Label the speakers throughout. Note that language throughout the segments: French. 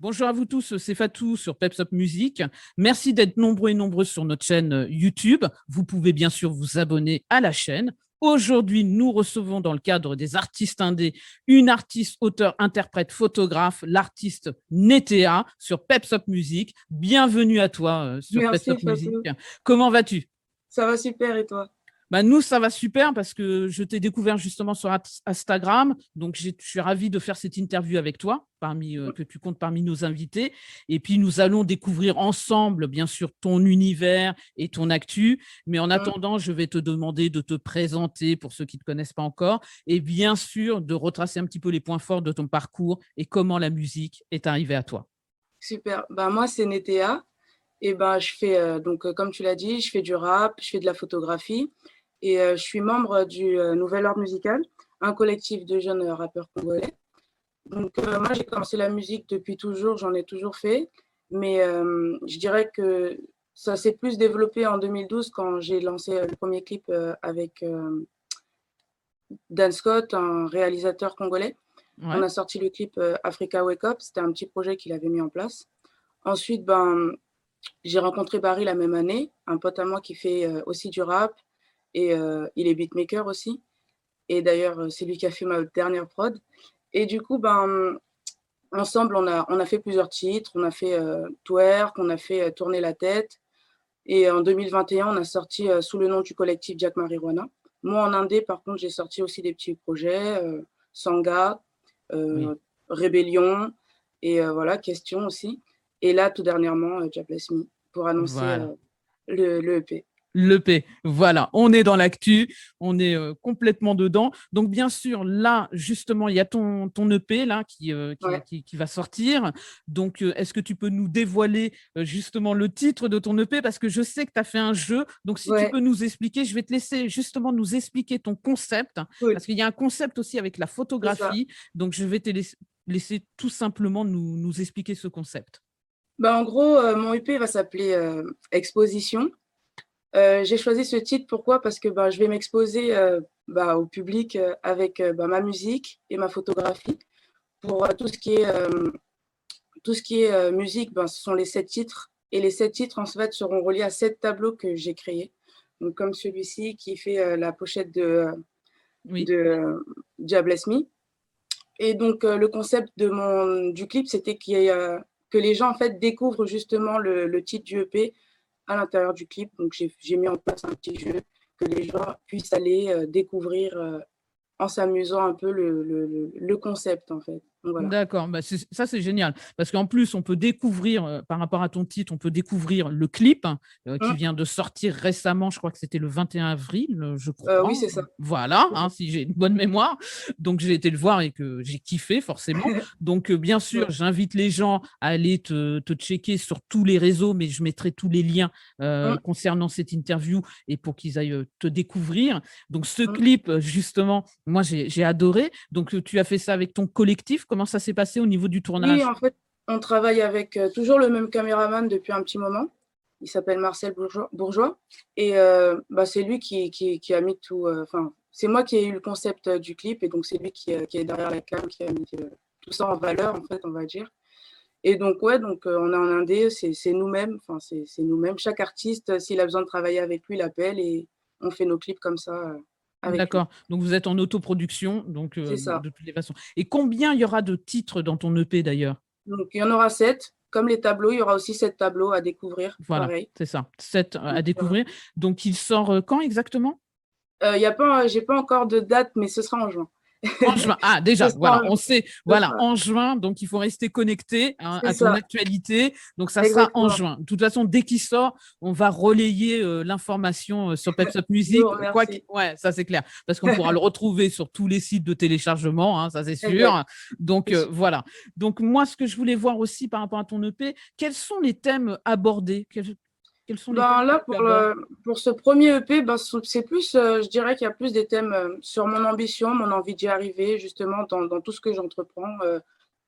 Speaker 1: Bonjour à vous tous, c'est Fatou sur Peps Up Music. Merci d'être nombreux et nombreuses sur notre chaîne euh, YouTube. Vous pouvez bien sûr vous abonner à la chaîne. Aujourd'hui, nous recevons dans le cadre des artistes indés une artiste, auteur, interprète, photographe, l'artiste Netea sur Peps Up Music. Bienvenue à toi euh, sur
Speaker 2: Merci,
Speaker 1: Peps Up
Speaker 2: Fatou.
Speaker 1: Music. Comment vas-tu?
Speaker 2: Ça va super et toi?
Speaker 1: Bah, nous, ça va super parce que je t'ai découvert justement sur Ins- Instagram. Donc, je suis ravi de faire cette interview avec toi, parmi, euh, que tu comptes parmi nos invités. Et puis, nous allons découvrir ensemble, bien sûr, ton univers et ton actu. Mais en attendant, je vais te demander de te présenter pour ceux qui ne te connaissent pas encore. Et bien sûr, de retracer un petit peu les points forts de ton parcours et comment la musique est arrivée à toi.
Speaker 2: Super. Bah, moi, c'est Netea. Et ben, je fais, euh, donc, euh, comme tu l'as dit, je fais du rap, je fais de la photographie. Et euh, je suis membre du euh, Nouvel Ordre Musical, un collectif de jeunes euh, rappeurs congolais. Donc, moi, j'ai commencé la musique depuis toujours, j'en ai toujours fait. Mais je dirais que ça s'est plus développé en 2012 quand j'ai lancé le premier clip avec Dan Scott, un réalisateur congolais.
Speaker 1: Ouais.
Speaker 2: On a sorti le clip Africa Wake Up. C'était un petit projet qu'il avait mis en place. Ensuite, ben, j'ai rencontré Barry la même année, un pote à moi qui fait aussi du rap et euh, il est beatmaker aussi. Et d'ailleurs, euh, c'est lui qui a fait ma dernière prod. Et du coup, ben, ensemble, on a, on a fait plusieurs titres. On a fait euh, Twerk, on a fait euh, Tourner la tête. Et en 2021, on a sorti euh, sous le nom du collectif Jack Marijuana. Moi, en Indé, par contre, j'ai sorti aussi des petits projets, Sanga,
Speaker 1: Oui.
Speaker 2: Rébellion, et voilà, Question aussi. Et là, tout dernièrement, God Bless Me, pour annoncer
Speaker 1: Voilà.
Speaker 2: le, le EP.
Speaker 1: L'EP, voilà, on est dans l'actu, on est euh, complètement dedans. Donc, bien sûr, là, justement, il y a ton, ton EP là, qui, euh, qui,
Speaker 2: Ouais.
Speaker 1: qui- qui va sortir. Donc, euh, est-ce que tu peux nous dévoiler justement le titre de ton EP Parce que je sais que tu as fait un jeu. Donc, si tu peux nous expliquer, je vais te laisser justement nous expliquer ton concept. Parce qu'il y a un concept aussi avec la photographie. Donc, je vais te laisser, laisser tout simplement nous, nous expliquer ce concept.
Speaker 2: Bah, en gros, mon EP va s'appeler Exposition. Euh, j'ai choisi ce titre pourquoi? Parce que bah, je vais m'exposer euh, bah, au public euh, avec bah, ma musique et ma photographie. Pour tout ce qui est, tout ce qui est musique, ben, ce sont les sept titres. Et les sept titres, en fait, seront reliés à sept tableaux que j'ai créés. Donc, comme celui-ci qui fait la pochette de,
Speaker 1: Oui.
Speaker 2: de euh, Dia Bless Me. Et donc, euh, le concept de mon, du clip, c'était euh, que les gens, en fait, découvrent justement le, le titre du EP à l'intérieur du clip. Donc, j'ai mis en place un petit jeu que les gens puissent aller euh, découvrir euh, en s'amusant un peu le- le concept, en fait. Voilà.
Speaker 1: D'accord, bah, ça c'est génial. Parce qu'en plus, on peut découvrir, euh, par rapport à ton titre, on peut découvrir le clip hein, euh, qui
Speaker 2: Mm.
Speaker 1: vient de sortir récemment, je crois que c'était le 21 avril, euh, je crois.
Speaker 2: Euh, oui, c'est ça.
Speaker 1: Voilà, hein, si j'ai une bonne mémoire. Donc j'ai été le voir et que j'ai kiffé forcément. Donc bien sûr, j'invite les gens à aller te, te checker sur tous les réseaux, mais je mettrai tous les liens concernant cette interview et pour qu'ils aillent te découvrir. Donc ce clip, justement, moi j'ai adoré. Donc tu as fait ça avec ton collectif. Comment ça s'est passé au niveau du tournage
Speaker 2: Oui, en fait, on travaille avec euh, toujours le même caméraman depuis un petit moment. Il s'appelle Marcel Bourgeois. Bourgeois. Et euh, bah, c'est lui qui, qui, qui a mis tout. euh, Enfin, c'est moi qui ai eu le concept du clip et donc c'est lui qui, qui est derrière la cam, qui a mis tout ça en valeur, en fait, on va dire. Et donc, ouais, donc on est en indé, c'est nous-mêmes. Enfin, c'est nous-mêmes. Chaque artiste, s'il a besoin de travailler avec lui, il appelle et on fait nos clips comme ça.
Speaker 1: D'accord. Donc vous êtes en autoproduction, donc euh,
Speaker 2: ça.
Speaker 1: de toutes les façons. Et combien il y aura de titres dans ton EP d'ailleurs?
Speaker 2: Donc, il y en aura sept. Comme les tableaux, il y aura aussi sept tableaux à découvrir.
Speaker 1: Voilà, c'est ça. Sept euh, à découvrir. Donc il sort euh, quand exactement?
Speaker 2: Euh, y a pas, j'ai pas encore de date, mais ce sera en juin.
Speaker 1: En juin. Ah, déjà, voilà, on sait. Voilà, en juin, donc il faut rester connecté hein, à ton
Speaker 2: ça.
Speaker 1: actualité. Donc ça sera en juin. De toute façon, dès qu'il sort, on va relayer euh, l'information euh, sur Peps Up Music. Quoi ouais, ça c'est clair. Parce qu'on pourra le retrouver sur tous les sites de téléchargement, hein, ça c'est sûr. Donc euh, voilà. Donc moi, ce que je voulais voir aussi par rapport à ton EP, quels sont les thèmes abordés? Quels, quels sont les
Speaker 2: Ben,
Speaker 1: thèmes
Speaker 2: là, pour, le, pour ce premier EP, ben, ce- c'est plus, euh, je dirais qu'il y a plus des thèmes euh, sur mon ambition, mon envie d'y arriver, justement, dans, dans tout ce que j'entreprends euh,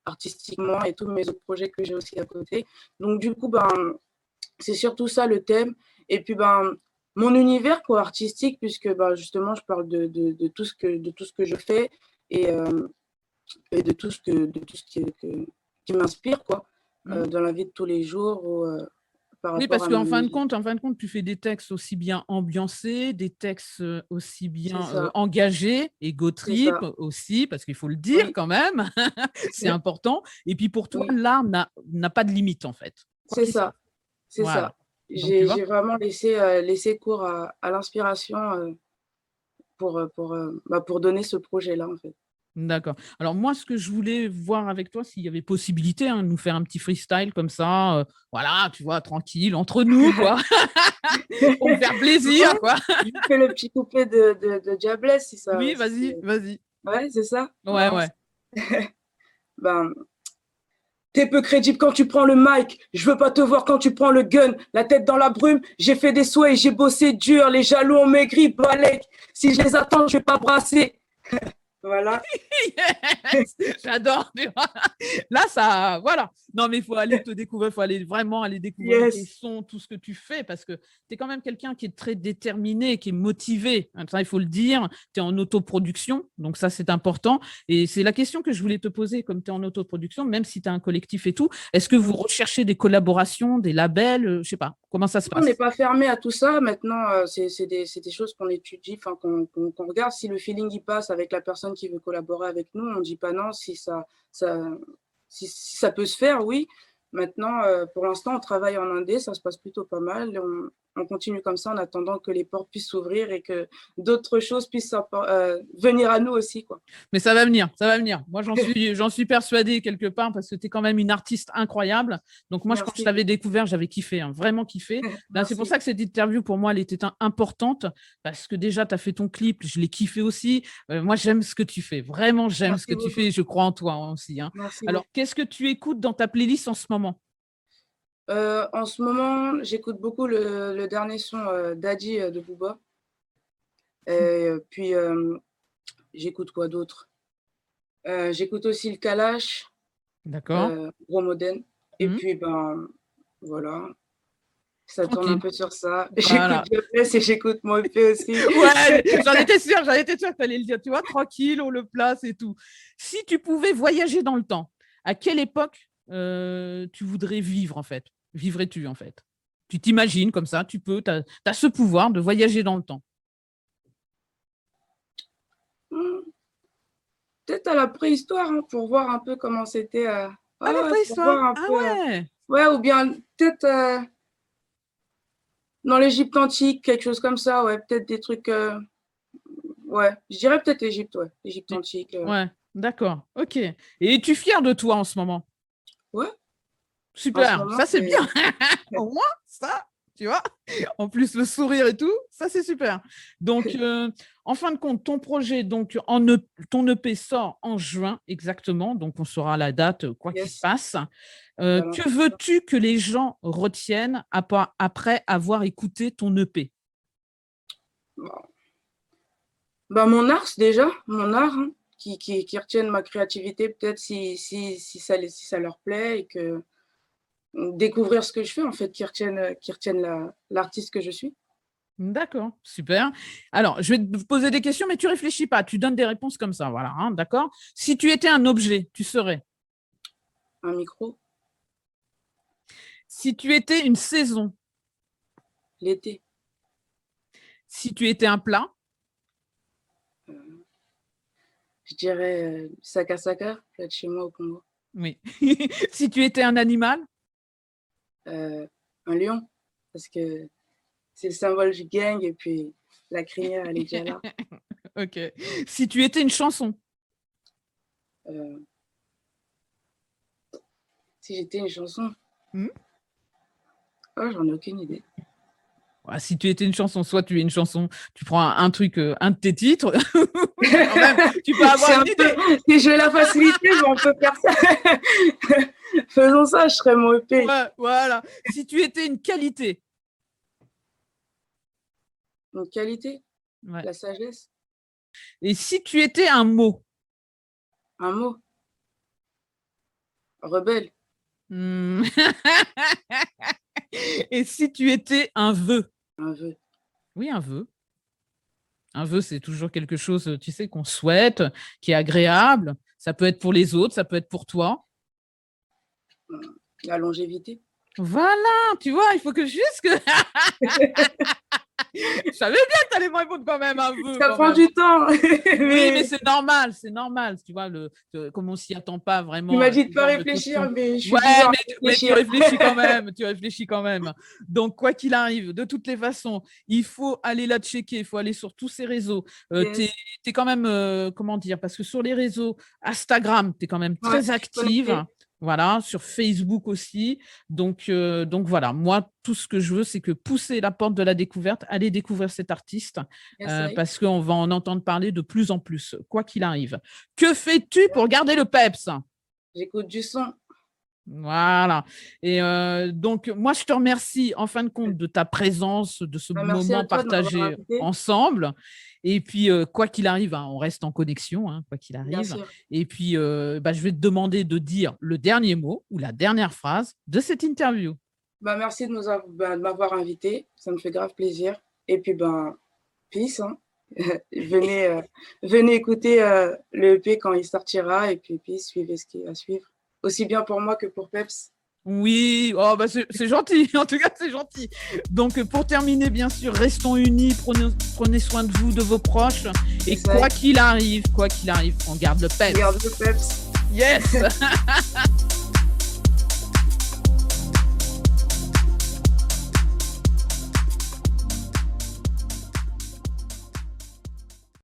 Speaker 2: artistiquement et tous mes autres projets que j'ai aussi à côté. Donc, du coup, ben, c'est surtout ça le thème. Et puis, ben, mon univers quoi, artistique, puisque ben, justement, je parle de, de, de tout ce que, de tout ce que je fais et, et de tout ce, que, de tout ce qui, que- qui m'inspire. quoi. euh, dans la vie de tous les jours ou par
Speaker 1: Oui, parce qu'en fin de compte, en fin de compte, tu fais des textes aussi bien ambiancés, des textes euh, aussi bien euh, engagés, ego
Speaker 2: c'est
Speaker 1: trip aussi, parce qu'il faut le dire
Speaker 2: Oui,
Speaker 1: quand même, c'est important. Et puis pour toi,
Speaker 2: oui,
Speaker 1: l'art n'a pas de limite en fait,
Speaker 2: c'est ça, c'est
Speaker 1: Voilà.
Speaker 2: ça. J'ai vraiment laissé, heu, laissé cours à à l'inspiration, heu, pour, pour, bah, pour donner ce projet-là, en fait.
Speaker 1: D'accord. Alors moi, ce que je voulais voir avec toi, s'il y avait possibilité, hein, de nous faire un petit freestyle comme ça, heu, voilà, tu vois, tranquille, entre nous, quoi, pour me faire plaisir, quoi.
Speaker 2: je fais le petit couplet de de de Diablesse si
Speaker 1: Oui,
Speaker 2: ça si
Speaker 1: vas-y, vas-y.
Speaker 2: ouais, c'est ça?
Speaker 1: Ouais, ouais.
Speaker 2: ben Tu peu crédible quand tu prends le mic. Je veux pas te voir quand tu prends le gun. La tête dans la brume. J'ai fait des souhaits et j'ai bossé dur. Les jaloux ont maigri. Balek. Si je les attends, je vais pas brasser. Voilà.
Speaker 1: Yes, j'adore. Là, ça, voilà. Non, mais il faut aller te découvrir, il faut aller vraiment aller découvrir tes
Speaker 2: Yes.
Speaker 1: sons, tout ce que tu fais, parce que tu es quand même quelqu'un qui est très déterminé, qui est motivé. Ça, il faut le dire. Tu es en autoproduction, donc ça, c'est important. Et c'est la question que je voulais te poser, comme tu es en autoproduction, même si tu as un collectif et tout, est-ce que vous recherchez des collaborations, des labels euh, Je sais pas. Comment ça se
Speaker 2: On n'est
Speaker 1: passe
Speaker 2: pas fermé à tout ça. Maintenant, euh, c'est des, choses qu'on étudie, enfin qu'on regarde. Si le feeling y passe avec la personne qui veut collaborer avec nous, on dit pas non. Si ça, ça, si, si ça peut se faire, oui. Maintenant, euh, pour l'instant, on travaille en indé, ça se passe plutôt pas mal. On, on continue comme ça en attendant que les portes puissent s'ouvrir et que d'autres choses puissent euh, venir à nous aussi, quoi.
Speaker 1: Mais ça va venir, ça va venir. Moi, j'en suis, j'en suis persuadée quelque part parce que tu es quand même une artiste incroyable. Donc, moi, je- quand je t'avais découvert, j'avais kiffé, hein, vraiment kiffé. Ben, c'est pour ça que cette interview, pour moi, elle était importante parce que déjà, tu as fait ton clip, je l'ai kiffé aussi. Euh, moi, j'aime ce que tu fais. Vraiment, j'aime ce que tu fais et je crois en toi hein, aussi. hein. Alors, qu'est-ce que tu écoutes dans ta playlist en ce moment?
Speaker 2: Euh, en ce moment, j'écoute beaucoup le, le dernier son euh, Daddy euh, de Booba. Et euh, puis, j'écoute quoi d'autre? J'écoute aussi le Kalash,
Speaker 1: D'accord
Speaker 2: Gros. Et
Speaker 1: Mhm.
Speaker 2: puis, ben, voilà, ça tourne un peu sur ça.
Speaker 1: Voilà.
Speaker 2: J'écoute Jobless et j'écoute mon EP aussi.
Speaker 1: Ouais, j'en étais sûre, j'en étais sûre que allais le dire. Tu vois, tranquille, on le place et tout. Si tu pouvais voyager dans le temps, à quelle époque euh, tu voudrais vivre en fait? Vivrais-tu en fait? Tu t'imagines comme ça, tu peux, tu as, ce pouvoir de voyager dans le temps.
Speaker 2: Hmm, Peut-être à la préhistoire, hein, pour voir un peu comment c'était. euh,
Speaker 1: Ah,
Speaker 2: ouais,
Speaker 1: la préhistoire
Speaker 2: voir un
Speaker 1: Ah
Speaker 2: peu, euh,
Speaker 1: ouais
Speaker 2: ou bien peut-être euh, dans l'Égypte antique, quelque chose comme ça, ouais, peut-être des trucs. euh, ouais, je dirais peut-être Égypte, ouais, Égypte
Speaker 1: Oui.
Speaker 2: antique. euh,
Speaker 1: Ouais, d'accord, ok. Et es-tu fier de toi en ce moment? Super,
Speaker 2: ce
Speaker 1: ça c'est bien. Au moins, ça, tu vois. En plus, le sourire et tout, ça c'est super. Donc, euh, en fin de compte, ton projet, donc, en E- ton EP sort en juin exactement. Donc, on saura la date, euh, quoi qu'il se passe. Euh,
Speaker 2: Voilà,
Speaker 1: que veux-tu que les gens retiennent après avoir écouté ton EP
Speaker 2: Bon. Bah, mon art, déjà, mon art, hein, qui, qui, qui retiennent ma créativité, peut-être si, si, si, ça, si ça leur plaît et que découvrir ce que je fais, en fait, qui retiennent, euh, qui retiennent la- l'artiste que je suis.
Speaker 1: D'accord, super. Alors, je vais te poser des questions, mais tu réfléchis pas, tu donnes des réponses comme ça, voilà, hein, d'accord Si tu étais un objet, tu serais
Speaker 2: Un micro,
Speaker 1: Si tu étais une saison,
Speaker 2: l'été,
Speaker 1: si tu étais un plat,
Speaker 2: je dirais euh, Saka Saka, près de chez moi au Congo.
Speaker 1: oui. si tu étais un animal,
Speaker 2: Euh, un lion, parce que c'est le symbole du gang et puis la crinière, elle est déjà là.
Speaker 1: ok. Si tu étais une chanson,
Speaker 2: Euh, si j'étais une chanson,
Speaker 1: Hmm?
Speaker 2: oh, j'en ai aucune idée.
Speaker 1: Ouais, si tu étais une chanson, soit tu es une chanson, tu prends un, un truc, euh, un de tes titres, même, tu peux avoir une idée.
Speaker 2: peu- si je veux la facilité, mais on peut faire ça. Faisons ça, je serai mon EP.
Speaker 1: Ouais, voilà. Si tu étais une qualité,
Speaker 2: Une qualité,
Speaker 1: ouais.
Speaker 2: la sagesse,
Speaker 1: et si tu étais un mot,
Speaker 2: un mot? Rebelle,
Speaker 1: Hmm. et si tu étais un vœu,
Speaker 2: un vœu.
Speaker 1: oui, un vœu. Un vœu, c'est toujours quelque chose, tu sais, qu'on souhaite, qui est agréable. Ça peut être pour les autres, ça peut être pour toi.
Speaker 2: La longévité.
Speaker 1: Voilà, tu vois, il faut que juste que. Je savais bien que tu allais me répondre quand même un peu.
Speaker 2: Ça prend du temps.
Speaker 1: Oui, mais c'est normal, c'est normal. Tu vois, le, comme on s'y attend pas vraiment.
Speaker 2: Tu m'as dit de pas réfléchir, mais je suis
Speaker 1: Ouais, mais, mais, tu réfléchis quand même. Tu réfléchis quand même. Donc, quoi qu'il arrive, de toutes les façons, il faut aller la checker. Il faut aller sur tous ces réseaux. Euh, tu es, quand même, euh, comment dire, parce que sur les réseaux, Instagram, tu es quand même très active. Voilà, sur Facebook aussi. Donc, euh, donc voilà, moi, tout ce que je veux, c'est que pousser la porte de la découverte, aller découvrir cet artiste, euh, parce qu'on va en entendre parler de plus en plus, quoi qu'il arrive. Que fais-tu pour garder le peps?
Speaker 2: J'écoute du son.
Speaker 1: Voilà. Et euh, donc, moi, je te remercie en fin de compte de ta présence, de ce bah, moment partagé ensemble. Et puis, euh, quoi qu'il arrive, hein, on reste en connexion, hein, quoi qu'il arrive. Et puis, euh, bah, je vais te demander de dire le dernier mot ou la dernière phrase de cette interview.
Speaker 2: Bah, merci de, bah, m'avoir invité. Ça me fait grave plaisir. Et puis, ben, peace. Hein. venez, venez écouter le EP quand il sortira. Et puis, puis suivez ce qui va suivre aussi bien pour moi que pour Peps.
Speaker 1: Oui, oh bah c'est gentil, en tout cas c'est gentil. Donc pour terminer, bien sûr, restons unis, prenez, prenez soin de vous, de vos proches, et quoi qu'il arrive, quoi qu'il arrive, on garde le peps.
Speaker 2: On garde le peps.
Speaker 1: Yes